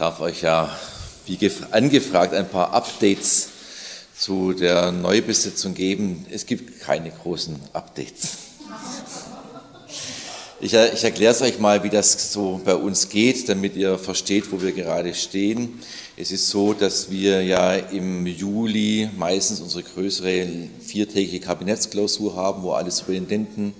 darf euch ja, wie angefragt, ein paar Updates zu der Neubesetzung geben. Es gibt keine großen Updates. Ich, ich erkläre es euch mal, wie das so bei uns geht, damit ihr versteht, wo wir gerade stehen. Es ist so, dass wir ja im Juli meistens unsere größere viertägige Kabinettsklausur haben, wo alle Superintendenten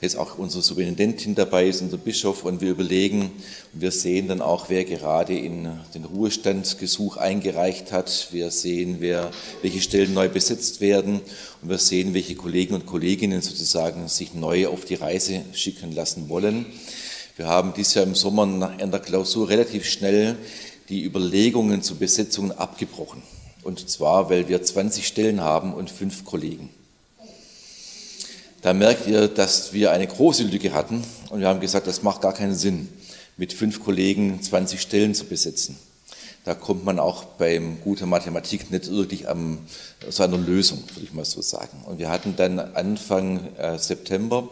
jetzt auch unsere Superintendentin dabei ist, unser Bischof, und wir überlegen, und wir sehen dann auch, wer gerade in den Ruhestandsgesuch eingereicht hat. Wir sehen, wer, welche Stellen neu besetzt werden und wir sehen, welche Kollegen und Kolleginnen sozusagen sich neu auf die Reise schicken lassen wollen. Wir haben dieses Jahr im Sommer in der Klausur relativ schnell die Überlegungen zu Besetzungen abgebrochen. Und zwar, weil wir 20 Stellen haben und fünf Kollegen da merkt ihr, dass wir eine große Lücke hatten und wir haben gesagt, das macht gar keinen Sinn, mit fünf Kollegen 20 Stellen zu besetzen. Da kommt man auch beim guten Mathematik nicht wirklich am, zu einer Lösung, würde ich mal so sagen. Und wir hatten dann Anfang äh, September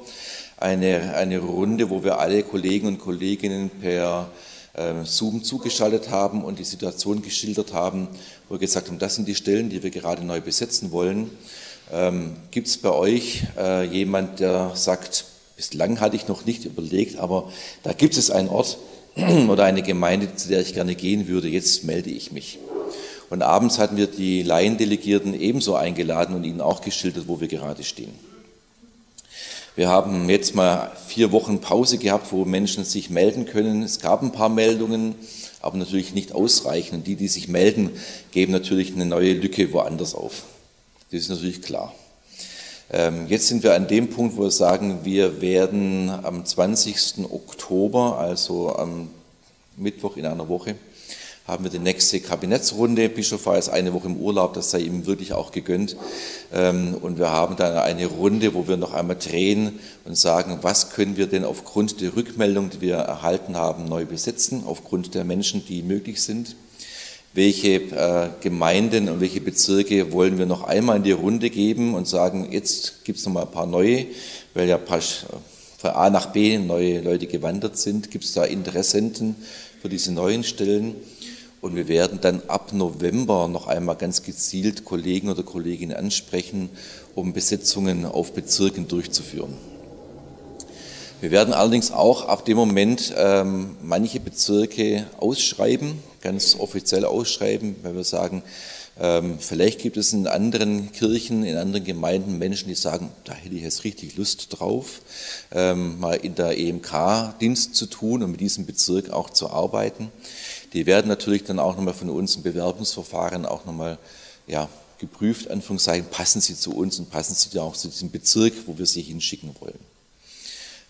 eine, eine Runde, wo wir alle Kollegen und Kolleginnen per äh, Zoom zugeschaltet haben und die Situation geschildert haben, wo wir gesagt haben, das sind die Stellen, die wir gerade neu besetzen wollen. Ähm, Gibt es bei euch äh, jemand, der sagt, bislang hatte ich noch nicht überlegt, aber da gibt es einen Ort oder eine Gemeinde, zu der ich gerne gehen würde, jetzt melde ich mich. Und abends hatten wir die Laiendelegierten ebenso eingeladen und ihnen auch geschildert, wo wir gerade stehen. Wir haben jetzt mal vier Wochen Pause gehabt, wo Menschen sich melden können. Es gab ein paar Meldungen, aber natürlich nicht ausreichend. Und die, die sich melden, geben natürlich eine neue Lücke woanders auf. Das ist natürlich klar. Ähm, jetzt sind wir an dem Punkt, wo wir sagen, wir werden am 20. Oktober, also am Mittwoch in einer Woche, haben wir die nächste Kabinettsrunde. Bischof war jetzt eine Woche im Urlaub, das sei ihm wirklich auch gegönnt. Ähm, und wir haben dann eine Runde, wo wir noch einmal drehen und sagen, was können wir denn aufgrund der Rückmeldung, die wir erhalten haben, neu besetzen, aufgrund der Menschen, die möglich sind welche äh, Gemeinden und welche Bezirke wollen wir noch einmal in die Runde geben und sagen, jetzt gibt es noch mal ein paar neue, weil ja von A nach B neue Leute gewandert sind, gibt es da Interessenten für diese neuen Stellen. Und wir werden dann ab November noch einmal ganz gezielt Kollegen oder Kolleginnen ansprechen, um Besetzungen auf Bezirken durchzuführen. Wir werden allerdings auch ab dem Moment ähm, manche Bezirke ausschreiben, ganz offiziell ausschreiben, weil wir sagen, ähm, vielleicht gibt es in anderen Kirchen, in anderen Gemeinden Menschen, die sagen, da hätte ich jetzt richtig Lust drauf, ähm, mal in der EMK Dienst zu tun und mit diesem Bezirk auch zu arbeiten. Die werden natürlich dann auch nochmal von uns im Bewerbungsverfahren auch nochmal ja, geprüft, Anführungszeichen, passen sie zu uns und passen sie auch zu diesem Bezirk, wo wir sie hinschicken wollen.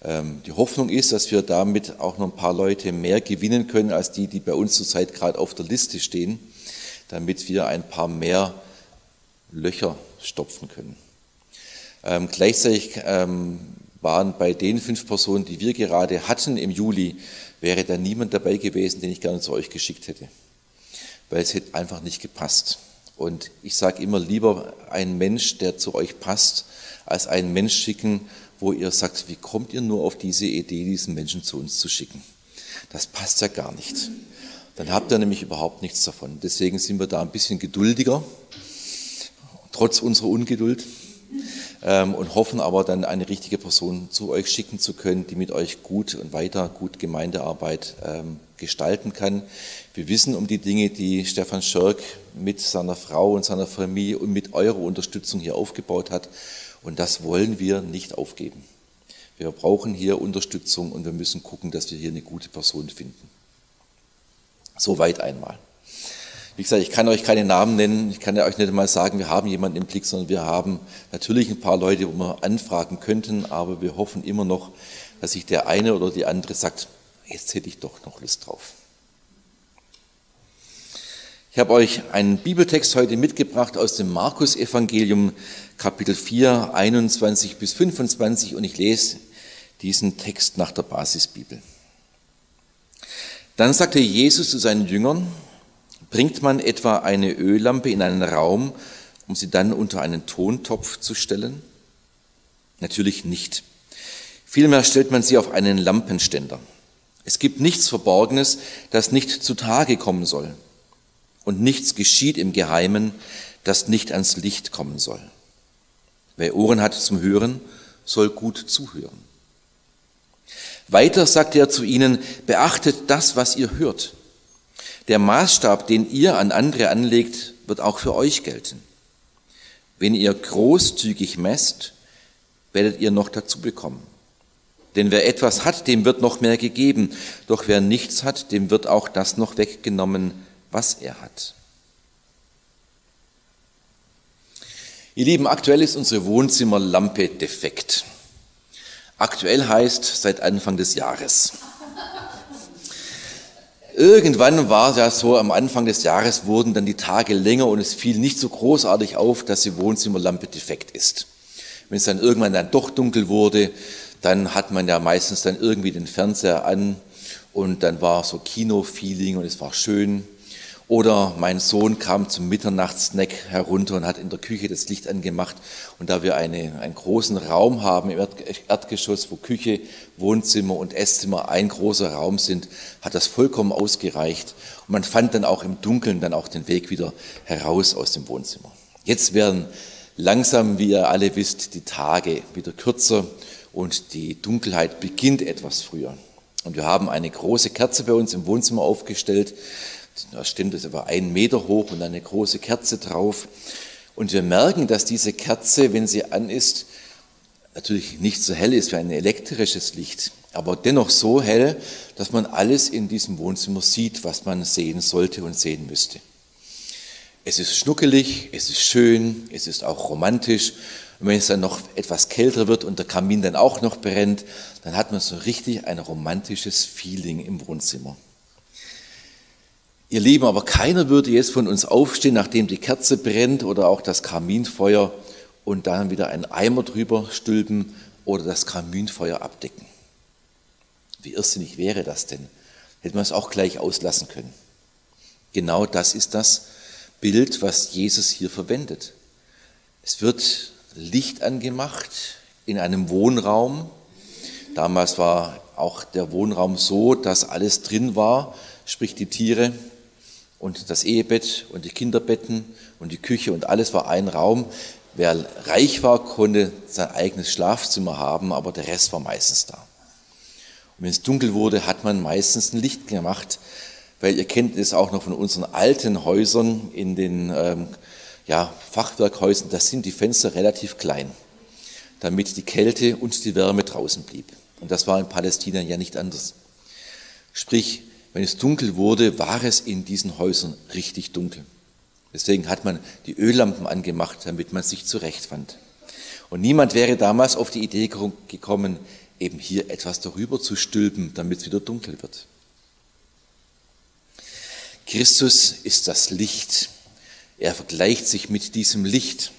Ähm, die Hoffnung ist, dass wir damit auch noch ein paar Leute mehr gewinnen können als die, die bei uns zurzeit gerade auf der Liste stehen, damit wir ein paar mehr Löcher stopfen können. Ähm, gleichzeitig ähm, waren bei den fünf Personen, die wir gerade hatten im Juli, wäre da niemand dabei gewesen, den ich gerne zu euch geschickt hätte, weil es hätte einfach nicht gepasst. Und ich sage immer lieber ein Mensch, der zu euch passt, als einen Mensch schicken, wo ihr sagt, wie kommt ihr nur auf diese Idee, diesen Menschen zu uns zu schicken? Das passt ja gar nicht. Dann habt ihr nämlich überhaupt nichts davon. Deswegen sind wir da ein bisschen geduldiger, trotz unserer Ungeduld, ähm, und hoffen aber dann eine richtige Person zu euch schicken zu können, die mit euch gut und weiter gut Gemeindearbeit ähm, gestalten kann. Wir wissen um die Dinge, die Stefan Schörk mit seiner Frau und seiner Familie und mit eurer Unterstützung hier aufgebaut hat. Und das wollen wir nicht aufgeben. Wir brauchen hier Unterstützung und wir müssen gucken, dass wir hier eine gute Person finden. Soweit einmal. Wie gesagt, ich kann euch keine Namen nennen, ich kann ja euch nicht mal sagen, wir haben jemanden im Blick, sondern wir haben natürlich ein paar Leute, wo wir anfragen könnten, aber wir hoffen immer noch, dass sich der eine oder die andere sagt, jetzt hätte ich doch noch Lust drauf. Ich habe euch einen Bibeltext heute mitgebracht aus dem Markus-Evangelium, Kapitel 4, 21 bis 25, und ich lese diesen Text nach der Basisbibel. Dann sagte Jesus zu seinen Jüngern, bringt man etwa eine Öllampe in einen Raum, um sie dann unter einen Tontopf zu stellen? Natürlich nicht. Vielmehr stellt man sie auf einen Lampenständer. Es gibt nichts Verborgenes, das nicht zutage kommen soll. Und nichts geschieht im Geheimen, das nicht ans Licht kommen soll. Wer Ohren hat zum Hören, soll gut zuhören. Weiter sagt er zu ihnen, beachtet das, was ihr hört. Der Maßstab, den ihr an andere anlegt, wird auch für euch gelten. Wenn ihr großzügig messt, werdet ihr noch dazu bekommen. Denn wer etwas hat, dem wird noch mehr gegeben. Doch wer nichts hat, dem wird auch das noch weggenommen, was er hat. Ihr Lieben, aktuell ist unsere Wohnzimmerlampe defekt. Aktuell heißt seit Anfang des Jahres. Irgendwann war es ja so, am Anfang des Jahres wurden dann die Tage länger und es fiel nicht so großartig auf, dass die Wohnzimmerlampe defekt ist. Wenn es dann irgendwann dann doch dunkel wurde, dann hat man ja meistens dann irgendwie den Fernseher an und dann war so Kino-Feeling und es war schön. Oder mein Sohn kam zum Mitternachtssnack herunter und hat in der Küche das Licht angemacht. Und da wir eine, einen großen Raum haben im Erdgeschoss, wo Küche, Wohnzimmer und Esszimmer ein großer Raum sind, hat das vollkommen ausgereicht. Und man fand dann auch im Dunkeln dann auch den Weg wieder heraus aus dem Wohnzimmer. Jetzt werden langsam, wie ihr alle wisst, die Tage wieder kürzer und die Dunkelheit beginnt etwas früher. Und wir haben eine große Kerze bei uns im Wohnzimmer aufgestellt da stimmt es etwa einen Meter hoch und eine große Kerze drauf. Und wir merken, dass diese Kerze, wenn sie an ist, natürlich nicht so hell ist wie ein elektrisches Licht, aber dennoch so hell, dass man alles in diesem Wohnzimmer sieht, was man sehen sollte und sehen müsste. Es ist schnuckelig, es ist schön, es ist auch romantisch. Und wenn es dann noch etwas kälter wird und der Kamin dann auch noch brennt, dann hat man so richtig ein romantisches Feeling im Wohnzimmer. Ihr Lieben, aber keiner würde jetzt von uns aufstehen, nachdem die Kerze brennt oder auch das Kaminfeuer und dann wieder einen Eimer drüber stülpen oder das Kaminfeuer abdecken. Wie irrsinnig wäre das denn? Hätte man es auch gleich auslassen können. Genau das ist das Bild, was Jesus hier verwendet. Es wird Licht angemacht in einem Wohnraum. Damals war auch der Wohnraum so, dass alles drin war, sprich die Tiere, und das Ehebett und die Kinderbetten und die Küche und alles war ein Raum. Wer reich war, konnte sein eigenes Schlafzimmer haben, aber der Rest war meistens da. Und wenn es dunkel wurde, hat man meistens ein Licht gemacht, weil ihr kennt es auch noch von unseren alten Häusern in den ähm, ja, Fachwerkhäusern, da sind die Fenster relativ klein, damit die Kälte und die Wärme draußen blieb. Und das war in Palästina ja nicht anders. Sprich, wenn es dunkel wurde, war es in diesen Häusern richtig dunkel. Deswegen hat man die Öllampen angemacht, damit man sich zurechtfand. Und niemand wäre damals auf die Idee gekommen, eben hier etwas darüber zu stülpen, damit es wieder dunkel wird. Christus ist das Licht. Er vergleicht sich mit diesem Licht.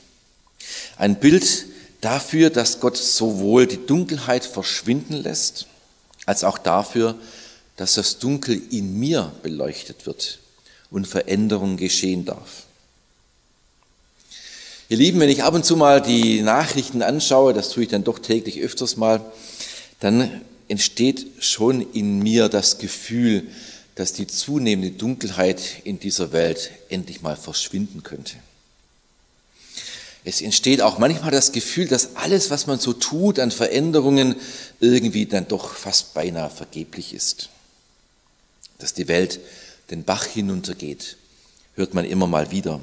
Ein Bild dafür, dass Gott sowohl die Dunkelheit verschwinden lässt, als auch dafür, dass das Dunkel in mir beleuchtet wird und Veränderung geschehen darf. Ihr Lieben, wenn ich ab und zu mal die Nachrichten anschaue, das tue ich dann doch täglich öfters mal, dann entsteht schon in mir das Gefühl, dass die zunehmende Dunkelheit in dieser Welt endlich mal verschwinden könnte. Es entsteht auch manchmal das Gefühl, dass alles, was man so tut an Veränderungen, irgendwie dann doch fast beinahe vergeblich ist dass die Welt den Bach hinuntergeht, hört man immer mal wieder.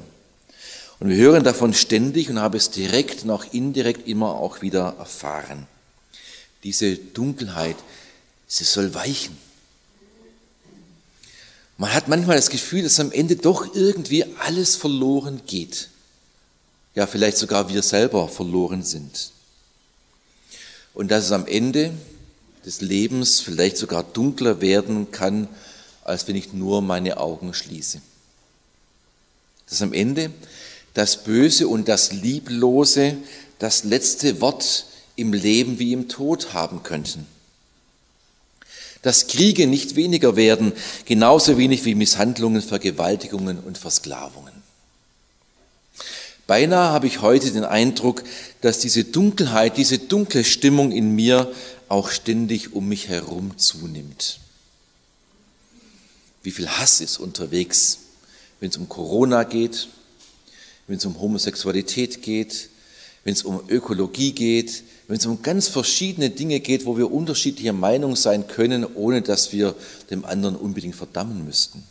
Und wir hören davon ständig und haben es direkt und auch indirekt immer auch wieder erfahren. Diese Dunkelheit, sie soll weichen. Man hat manchmal das Gefühl, dass am Ende doch irgendwie alles verloren geht. Ja, vielleicht sogar wir selber verloren sind. Und dass es am Ende des Lebens vielleicht sogar dunkler werden kann, als wenn ich nur meine Augen schließe. Dass am Ende das Böse und das Lieblose das letzte Wort im Leben wie im Tod haben könnten. Dass Kriege nicht weniger werden, genauso wenig wie Misshandlungen, Vergewaltigungen und Versklavungen. Beinahe habe ich heute den Eindruck, dass diese Dunkelheit, diese dunkle Stimmung in mir auch ständig um mich herum zunimmt. Wie viel Hass ist unterwegs, wenn es um Corona geht, wenn es um Homosexualität geht, wenn es um Ökologie geht, wenn es um ganz verschiedene Dinge geht, wo wir unterschiedlicher Meinung sein können, ohne dass wir dem anderen unbedingt verdammen müssten.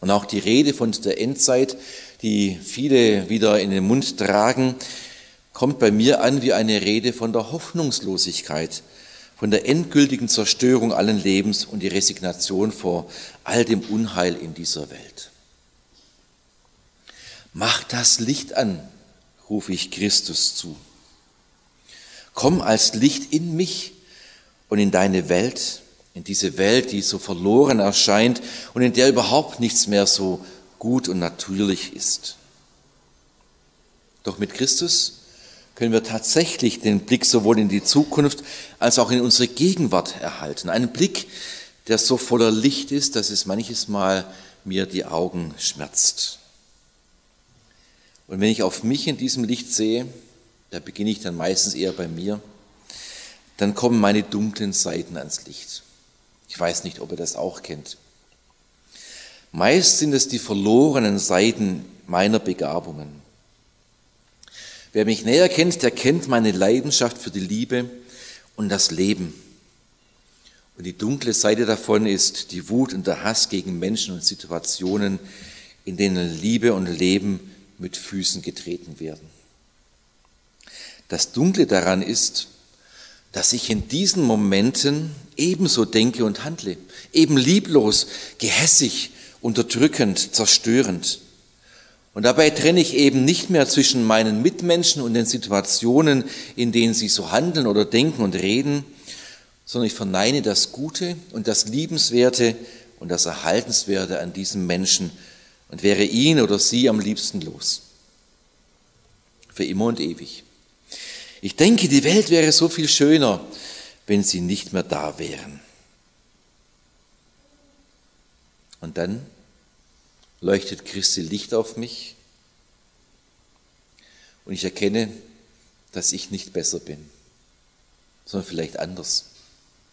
Und auch die Rede von der Endzeit, die viele wieder in den Mund tragen, kommt bei mir an wie eine Rede von der Hoffnungslosigkeit, von der endgültigen Zerstörung allen Lebens und die Resignation vor all dem Unheil in dieser Welt. Mach das Licht an, rufe ich Christus zu. Komm als Licht in mich und in deine Welt, in diese Welt, die so verloren erscheint und in der überhaupt nichts mehr so gut und natürlich ist. Doch mit Christus können wir tatsächlich den Blick sowohl in die Zukunft als auch in unsere Gegenwart erhalten. Einen Blick, der so voller Licht ist, dass es manches Mal mir die Augen schmerzt. Und wenn ich auf mich in diesem Licht sehe, da beginne ich dann meistens eher bei mir, dann kommen meine dunklen Seiten ans Licht. Ich weiß nicht, ob ihr das auch kennt. Meist sind es die verlorenen Seiten meiner Begabungen. Wer mich näher kennt, der kennt meine Leidenschaft für die Liebe und das Leben. Und die dunkle Seite davon ist die Wut und der Hass gegen Menschen und Situationen, in denen Liebe und Leben mit Füßen getreten werden. Das Dunkle daran ist, dass ich in diesen Momenten ebenso denke und handle, eben lieblos, gehässig, unterdrückend, zerstörend. Und dabei trenne ich eben nicht mehr zwischen meinen Mitmenschen und den Situationen, in denen sie so handeln oder denken und reden, sondern ich verneine das Gute und das Liebenswerte und das Erhaltenswerte an diesem Menschen und wäre ihn oder sie am liebsten los. Für immer und ewig. Ich denke, die Welt wäre so viel schöner, wenn sie nicht mehr da wären. Und dann leuchtet Christi Licht auf mich und ich erkenne, dass ich nicht besser bin, sondern vielleicht anders,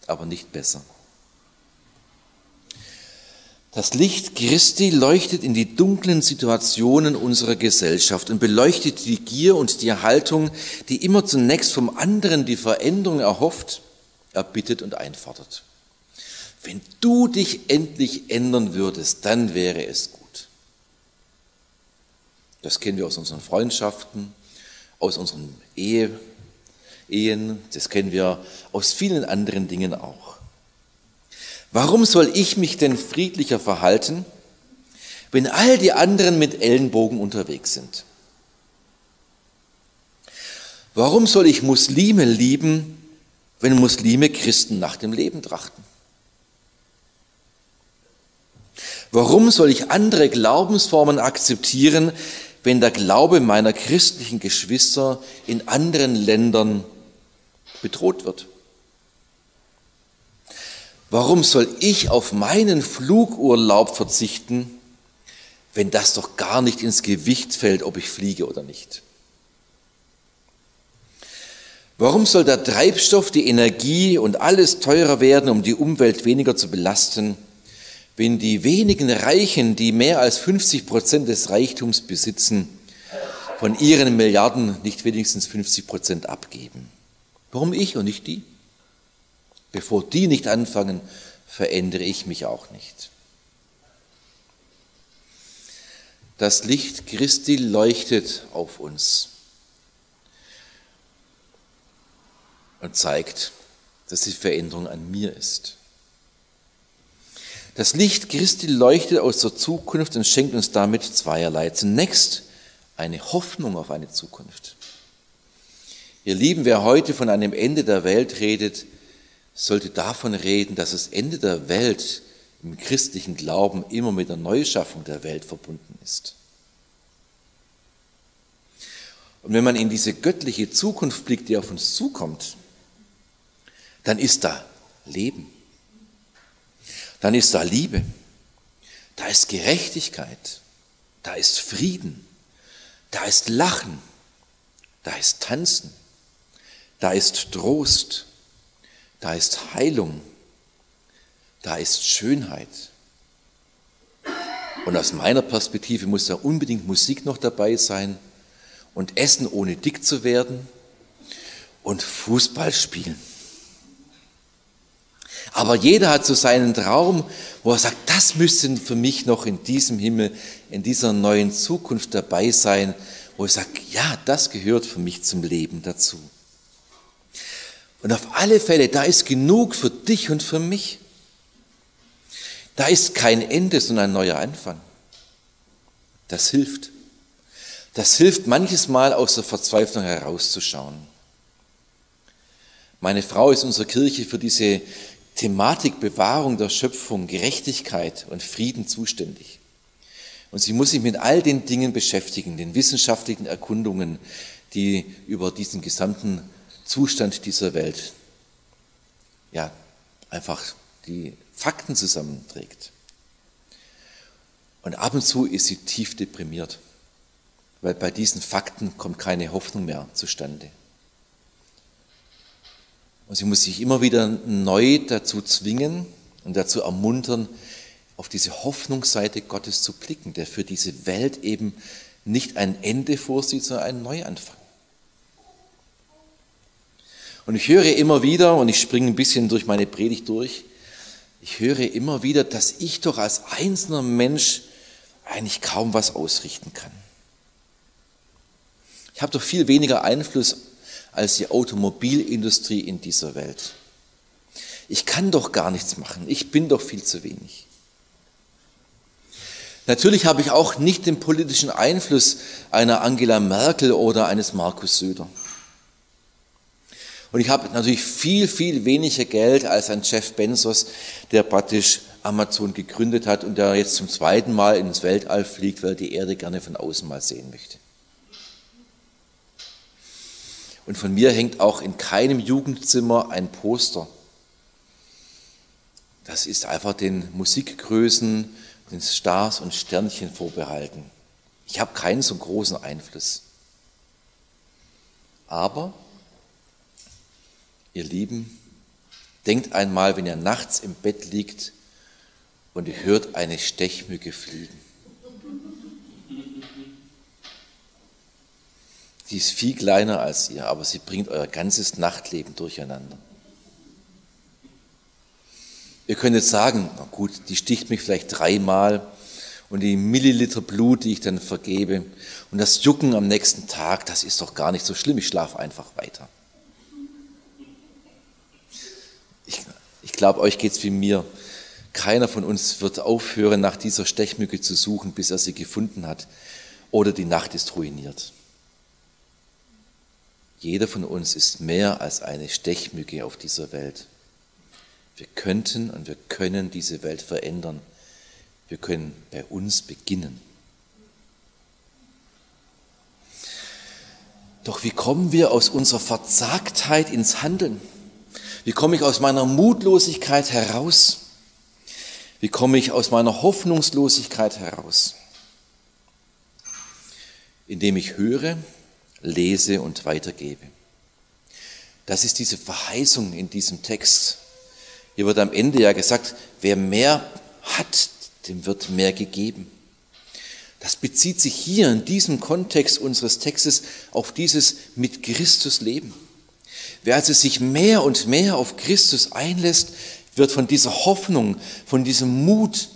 aber nicht besser. Das Licht Christi leuchtet in die dunklen Situationen unserer Gesellschaft und beleuchtet die Gier und die Haltung, die immer zunächst vom anderen die Veränderung erhofft, erbittet und einfordert. Wenn du dich endlich ändern würdest, dann wäre es gut. Das kennen wir aus unseren Freundschaften, aus unseren Ehe, Ehen, das kennen wir aus vielen anderen Dingen auch. Warum soll ich mich denn friedlicher verhalten, wenn all die anderen mit Ellenbogen unterwegs sind? Warum soll ich Muslime lieben, wenn Muslime Christen nach dem Leben trachten? Warum soll ich andere Glaubensformen akzeptieren, wenn der Glaube meiner christlichen Geschwister in anderen Ländern bedroht wird? Warum soll ich auf meinen Flugurlaub verzichten, wenn das doch gar nicht ins Gewicht fällt, ob ich fliege oder nicht? Warum soll der Treibstoff, die Energie und alles teurer werden, um die Umwelt weniger zu belasten, wenn die wenigen Reichen, die mehr als 50 Prozent des Reichtums besitzen, von ihren Milliarden nicht wenigstens 50 Prozent abgeben? Warum ich und nicht die? Bevor die nicht anfangen, verändere ich mich auch nicht. Das Licht Christi leuchtet auf uns und zeigt, dass die Veränderung an mir ist. Das Licht Christi leuchtet aus der Zukunft und schenkt uns damit zweierlei. Zunächst eine Hoffnung auf eine Zukunft. Ihr Lieben, wer heute von einem Ende der Welt redet, sollte davon reden, dass das Ende der Welt im christlichen Glauben immer mit der Neuschaffung der Welt verbunden ist. Und wenn man in diese göttliche Zukunft blickt, die auf uns zukommt, dann ist da Leben, dann ist da Liebe, da ist Gerechtigkeit, da ist Frieden, da ist Lachen, da ist Tanzen, da ist Trost, da ist Heilung, da ist Schönheit. Und aus meiner Perspektive muss da unbedingt Musik noch dabei sein und Essen ohne dick zu werden und Fußball spielen. Aber jeder hat so seinen Traum, wo er sagt, das müsste für mich noch in diesem Himmel, in dieser neuen Zukunft dabei sein, wo ich sage, ja, das gehört für mich zum Leben dazu. Und auf alle Fälle, da ist genug für dich und für mich. Da ist kein Ende, sondern ein neuer Anfang. Das hilft. Das hilft manches Mal aus der Verzweiflung herauszuschauen. Meine Frau ist unserer Kirche für diese Thematik Bewahrung der Schöpfung, Gerechtigkeit und Frieden zuständig. Und sie muss sich mit all den Dingen beschäftigen, den wissenschaftlichen Erkundungen, die über diesen gesamten Zustand dieser Welt, ja, einfach die Fakten zusammenträgt. Und ab und zu ist sie tief deprimiert, weil bei diesen Fakten kommt keine Hoffnung mehr zustande. Und sie muss sich immer wieder neu dazu zwingen und dazu ermuntern, auf diese Hoffnungsseite Gottes zu blicken, der für diese Welt eben nicht ein Ende vorsieht, sondern einen Neuanfang. Und ich höre immer wieder, und ich springe ein bisschen durch meine Predigt durch, ich höre immer wieder, dass ich doch als einzelner Mensch eigentlich kaum was ausrichten kann. Ich habe doch viel weniger Einfluss als die Automobilindustrie in dieser Welt. Ich kann doch gar nichts machen. Ich bin doch viel zu wenig. Natürlich habe ich auch nicht den politischen Einfluss einer Angela Merkel oder eines Markus Söder. Und ich habe natürlich viel, viel weniger Geld als ein Jeff Bezos, der praktisch Amazon gegründet hat und der jetzt zum zweiten Mal ins Weltall fliegt, weil er die Erde gerne von außen mal sehen möchte. Und von mir hängt auch in keinem Jugendzimmer ein Poster. Das ist einfach den Musikgrößen, den Stars und Sternchen vorbehalten. Ich habe keinen so großen Einfluss. Aber Ihr Lieben, denkt einmal, wenn ihr nachts im Bett liegt und ihr hört eine Stechmücke fliegen. Die ist viel kleiner als ihr, aber sie bringt euer ganzes Nachtleben durcheinander. Ihr könnt jetzt sagen, na gut, die sticht mich vielleicht dreimal und die Milliliter Blut, die ich dann vergebe und das Jucken am nächsten Tag, das ist doch gar nicht so schlimm, ich schlafe einfach weiter. Ich glaube, euch geht es wie mir. Keiner von uns wird aufhören, nach dieser Stechmücke zu suchen, bis er sie gefunden hat. Oder die Nacht ist ruiniert. Jeder von uns ist mehr als eine Stechmücke auf dieser Welt. Wir könnten und wir können diese Welt verändern. Wir können bei uns beginnen. Doch wie kommen wir aus unserer Verzagtheit ins Handeln? Wie komme ich aus meiner Mutlosigkeit heraus? Wie komme ich aus meiner Hoffnungslosigkeit heraus? Indem ich höre, lese und weitergebe. Das ist diese Verheißung in diesem Text. Hier wird am Ende ja gesagt, wer mehr hat, dem wird mehr gegeben. Das bezieht sich hier in diesem Kontext unseres Textes auf dieses mit Christus Leben. Wer also sich mehr und mehr auf Christus einlässt, wird von dieser Hoffnung, von diesem Mut,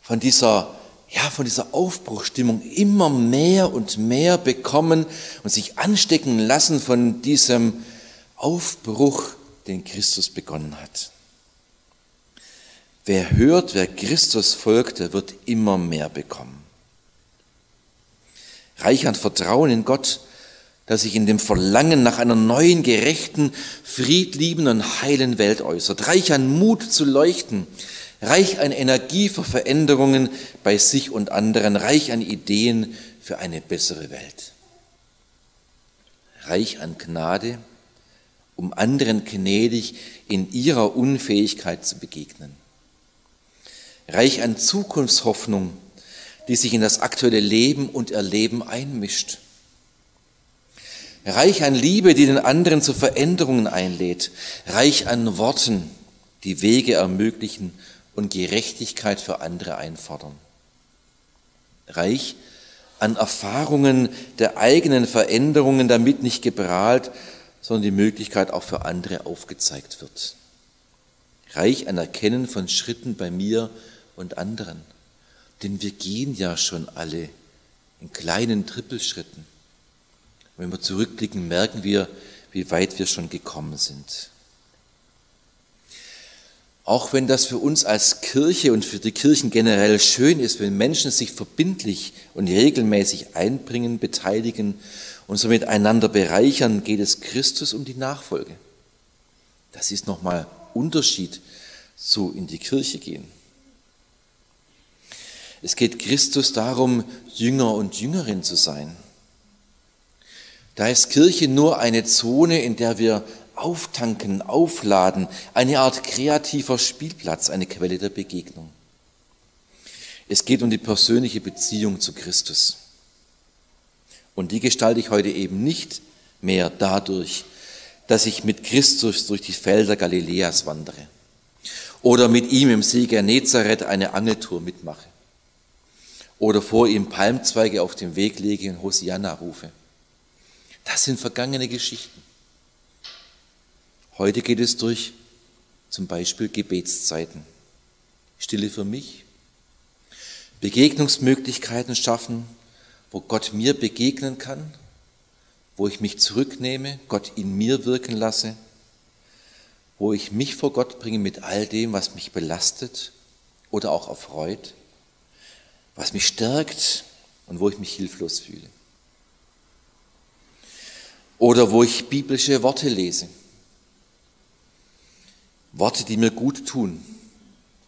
von dieser, ja, von dieser Aufbruchstimmung immer mehr und mehr bekommen und sich anstecken lassen von diesem Aufbruch, den Christus begonnen hat. Wer hört, wer Christus folgt, der wird immer mehr bekommen. Reich an Vertrauen in Gott, das sich in dem Verlangen nach einer neuen, gerechten, friedliebenden heilen Welt äußert. Reich an Mut zu leuchten, reich an Energie für Veränderungen bei sich und anderen, reich an Ideen für eine bessere Welt. Reich an Gnade, um anderen gnädig in ihrer Unfähigkeit zu begegnen. Reich an Zukunftshoffnung, die sich in das aktuelle Leben und Erleben einmischt Reich an Liebe, die den anderen zu Veränderungen einlädt. Reich an Worten, die Wege ermöglichen und Gerechtigkeit für andere einfordern. Reich an Erfahrungen der eigenen Veränderungen, damit nicht geprahlt, sondern die Möglichkeit auch für andere aufgezeigt wird. Reich an Erkennen von Schritten bei mir und anderen. Denn wir gehen ja schon alle in kleinen Trippelschritten. Wenn wir zurückblicken, merken wir, wie weit wir schon gekommen sind. Auch wenn das für uns als Kirche und für die Kirchen generell schön ist, wenn Menschen sich verbindlich und regelmäßig einbringen, beteiligen und somit einander bereichern, geht es Christus um die Nachfolge. Das ist nochmal Unterschied zu in die Kirche gehen. Es geht Christus darum, Jünger und Jüngerin zu sein. Da ist Kirche nur eine Zone, in der wir auftanken, aufladen, eine Art kreativer Spielplatz, eine Quelle der Begegnung. Es geht um die persönliche Beziehung zu Christus. Und die gestalte ich heute eben nicht mehr dadurch, dass ich mit Christus durch die Felder Galiläas wandere oder mit ihm im See Genezareth eine Angeltour mitmache oder vor ihm Palmzweige auf dem Weg lege und Hosianna rufe. Das sind vergangene Geschichten. Heute geht es durch zum Beispiel Gebetszeiten. Stille für mich, Begegnungsmöglichkeiten schaffen, wo Gott mir begegnen kann, wo ich mich zurücknehme, Gott in mir wirken lasse, wo ich mich vor Gott bringe mit all dem, was mich belastet oder auch erfreut, was mich stärkt und wo ich mich hilflos fühle. Oder wo ich biblische Worte lese Worte, die mir gut tun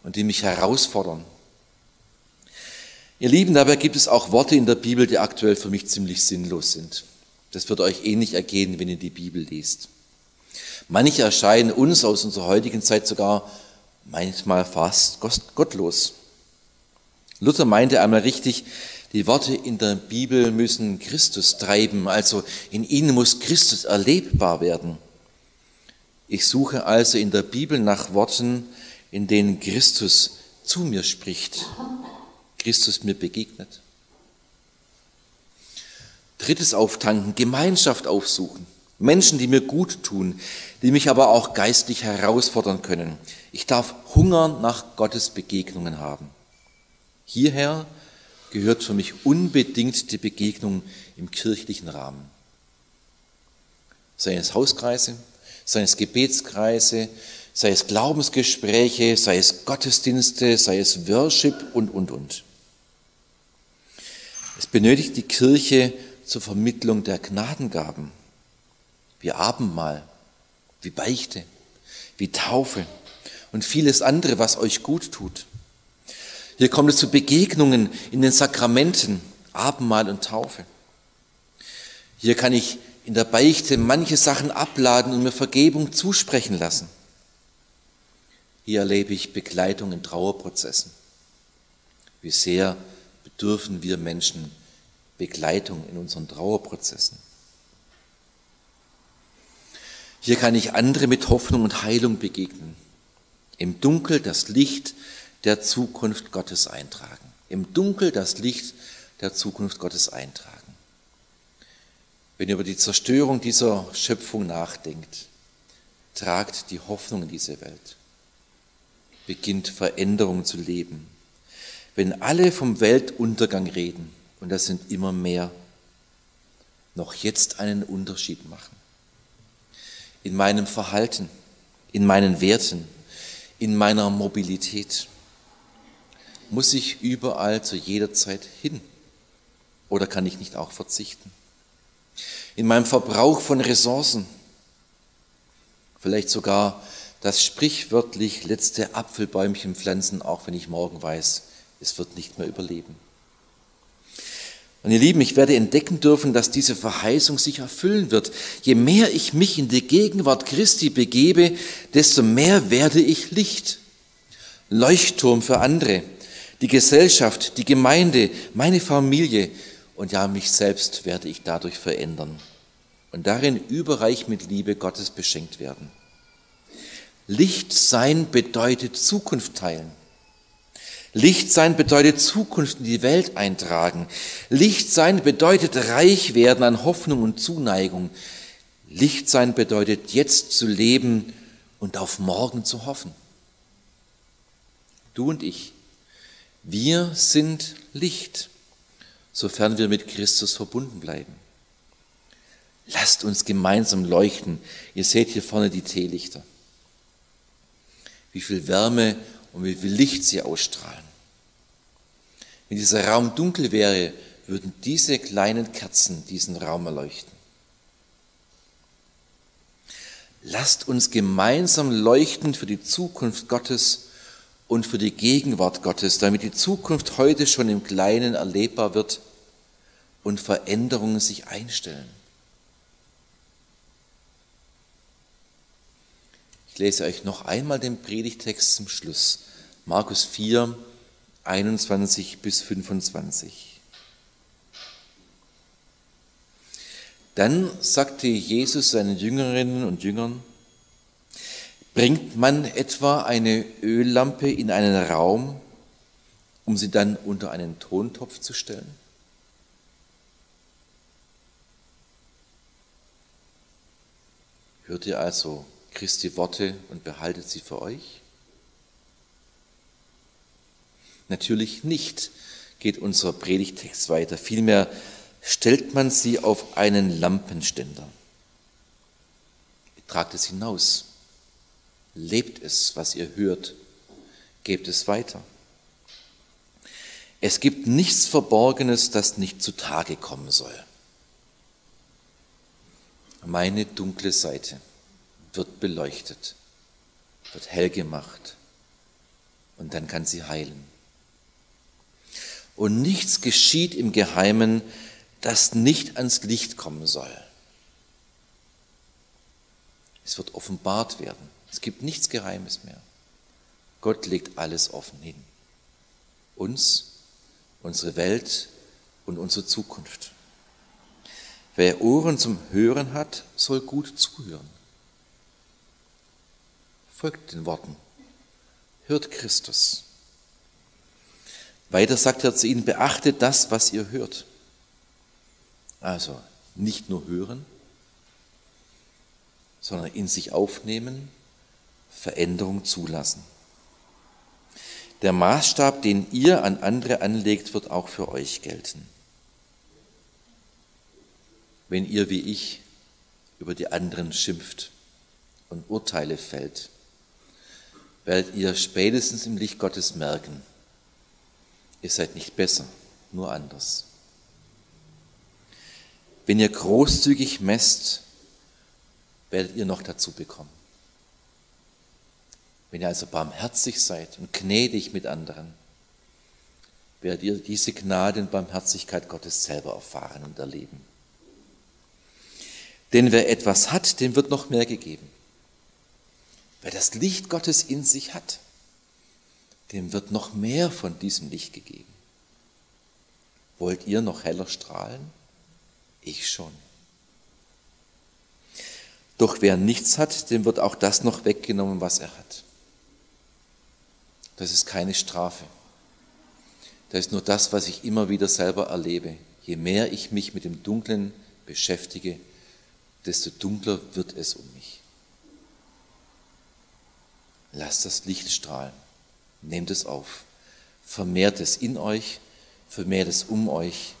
und die mich herausfordern. Ihr Lieben, dabei gibt es auch Worte in der Bibel, die aktuell für mich ziemlich sinnlos sind. Das wird euch ähnlich ergehen, wenn ihr die Bibel liest. Manche erscheinen uns aus unserer heutigen Zeit sogar manchmal fast gottlos. Luther meinte einmal richtig, die Worte in der Bibel müssen Christus treiben, also in ihnen muss Christus erlebbar werden. Ich suche also in der Bibel nach Worten, in denen Christus zu mir spricht, Christus mir begegnet. Drittes Auftanken, Gemeinschaft aufsuchen. Menschen, die mir gut tun, die mich aber auch geistlich herausfordern können. Ich darf Hunger nach Gottes Begegnungen haben. Hierher gehört für mich unbedingt die Begegnung im kirchlichen Rahmen. Seien es Hauskreise, seien es Gebetskreise, sei es Glaubensgespräche, sei es Gottesdienste, sei es Worship und, und, und. Es benötigt die Kirche zur Vermittlung der Gnadengaben, wie Abendmahl, wie Beichte, wie Taufe und vieles andere, was euch gut tut. Hier kommt es zu Begegnungen in den Sakramenten, Abendmahl und Taufe. Hier kann ich in der Beichte manche Sachen abladen und mir Vergebung zusprechen lassen. Hier erlebe ich Begleitung in Trauerprozessen. Wie sehr bedürfen wir Menschen Begleitung in unseren Trauerprozessen. Hier kann ich andere mit Hoffnung und Heilung begegnen. Im Dunkel das Licht der Zukunft Gottes eintragen. Im Dunkel das Licht der Zukunft Gottes eintragen wenn ihr über die Zerstörung dieser Schöpfung nachdenkt, tragt die Hoffnung in diese Welt, beginnt Veränderung zu leben. Wenn alle vom Weltuntergang reden, und das sind immer mehr, noch jetzt einen Unterschied machen. In meinem Verhalten, in meinen Werten, in meiner Mobilität. Muss ich überall zu jeder Zeit hin? Oder kann ich nicht auch verzichten? In meinem Verbrauch von Ressourcen, vielleicht sogar das sprichwörtlich letzte Apfelbäumchen pflanzen, auch wenn ich morgen weiß, es wird nicht mehr überleben. Und ihr Lieben, ich werde entdecken dürfen, dass diese Verheißung sich erfüllen wird. Je mehr ich mich in die Gegenwart Christi begebe, desto mehr werde ich Licht. Leuchtturm für andere, die Gesellschaft, die Gemeinde, meine Familie, und ja, mich selbst werde ich dadurch verändern und darin überreich mit Liebe Gottes beschenkt werden. Licht sein bedeutet Zukunft teilen. Licht sein bedeutet Zukunft in die Welt eintragen. Licht sein bedeutet reich werden an Hoffnung und Zuneigung. Licht sein bedeutet jetzt zu leben und auf morgen zu hoffen. Du und ich, wir sind Licht, sofern wir mit Christus verbunden bleiben. Lasst uns gemeinsam leuchten. Ihr seht hier vorne die Teelichter. Wie viel Wärme und wie viel Licht sie ausstrahlen. Wenn dieser Raum dunkel wäre, würden diese kleinen Kerzen diesen Raum erleuchten. Lasst uns gemeinsam leuchten für die Zukunft Gottes und für die Gegenwart Gottes, damit die Zukunft heute schon im Kleinen erlebbar wird und Veränderungen sich einstellen. Ich lese euch noch einmal den Predigtext zum Schluss. Markus 4, 21 bis 25. Dann sagte Jesus seinen Jüngerinnen und Jüngern, bringt man etwa eine Öllampe in einen Raum, um sie dann unter einen Tontopf zu stellen? Hört ihr also Christi Worte und behaltet sie für euch? Natürlich nicht, geht unser Predigtext weiter. Vielmehr stellt man sie auf einen Lampenständer. Tragt es hinaus. Lebt es, was ihr hört. Gebt es weiter. Es gibt nichts Verborgenes, das nicht zutage kommen soll. Meine dunkle Seite wird beleuchtet, wird hell gemacht und dann kann sie heilen. Und nichts geschieht im Geheimen, das nicht ans Licht kommen soll. Es wird offenbart werden. Es gibt nichts Geheimes mehr. Gott legt alles offen hin. Uns, unsere Welt und unsere Zukunft. Wer Ohren zum Hören hat, soll gut zuhören. Folgt den Worten. Hört Christus. Weiter sagt er zu ihnen, beachtet das, was ihr hört. Also nicht nur hören, sondern in sich aufnehmen, Veränderung zulassen. Der Maßstab, den ihr an andere anlegt, wird auch für euch gelten. Wenn ihr wie ich über die anderen schimpft und Urteile fällt, werdet ihr spätestens im Licht Gottes merken, ihr seid nicht besser, nur anders. Wenn ihr großzügig messt, werdet ihr noch dazu bekommen. Wenn ihr also barmherzig seid und gnädig mit anderen, werdet ihr diese Gnade und Barmherzigkeit Gottes selber erfahren und erleben. Denn wer etwas hat, dem wird noch mehr gegeben. Wer das Licht Gottes in sich hat, dem wird noch mehr von diesem Licht gegeben. Wollt ihr noch heller strahlen? Ich schon. Doch wer nichts hat, dem wird auch das noch weggenommen, was er hat. Das ist keine Strafe. Das ist nur das, was ich immer wieder selber erlebe. Je mehr ich mich mit dem Dunklen beschäftige, desto dunkler wird es um mich. Lasst das Licht strahlen. Nehmt es auf. Vermehrt es in euch, vermehrt es um euch.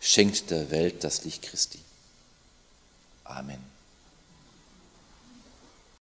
Schenkt der Welt das Licht Christi. Amen.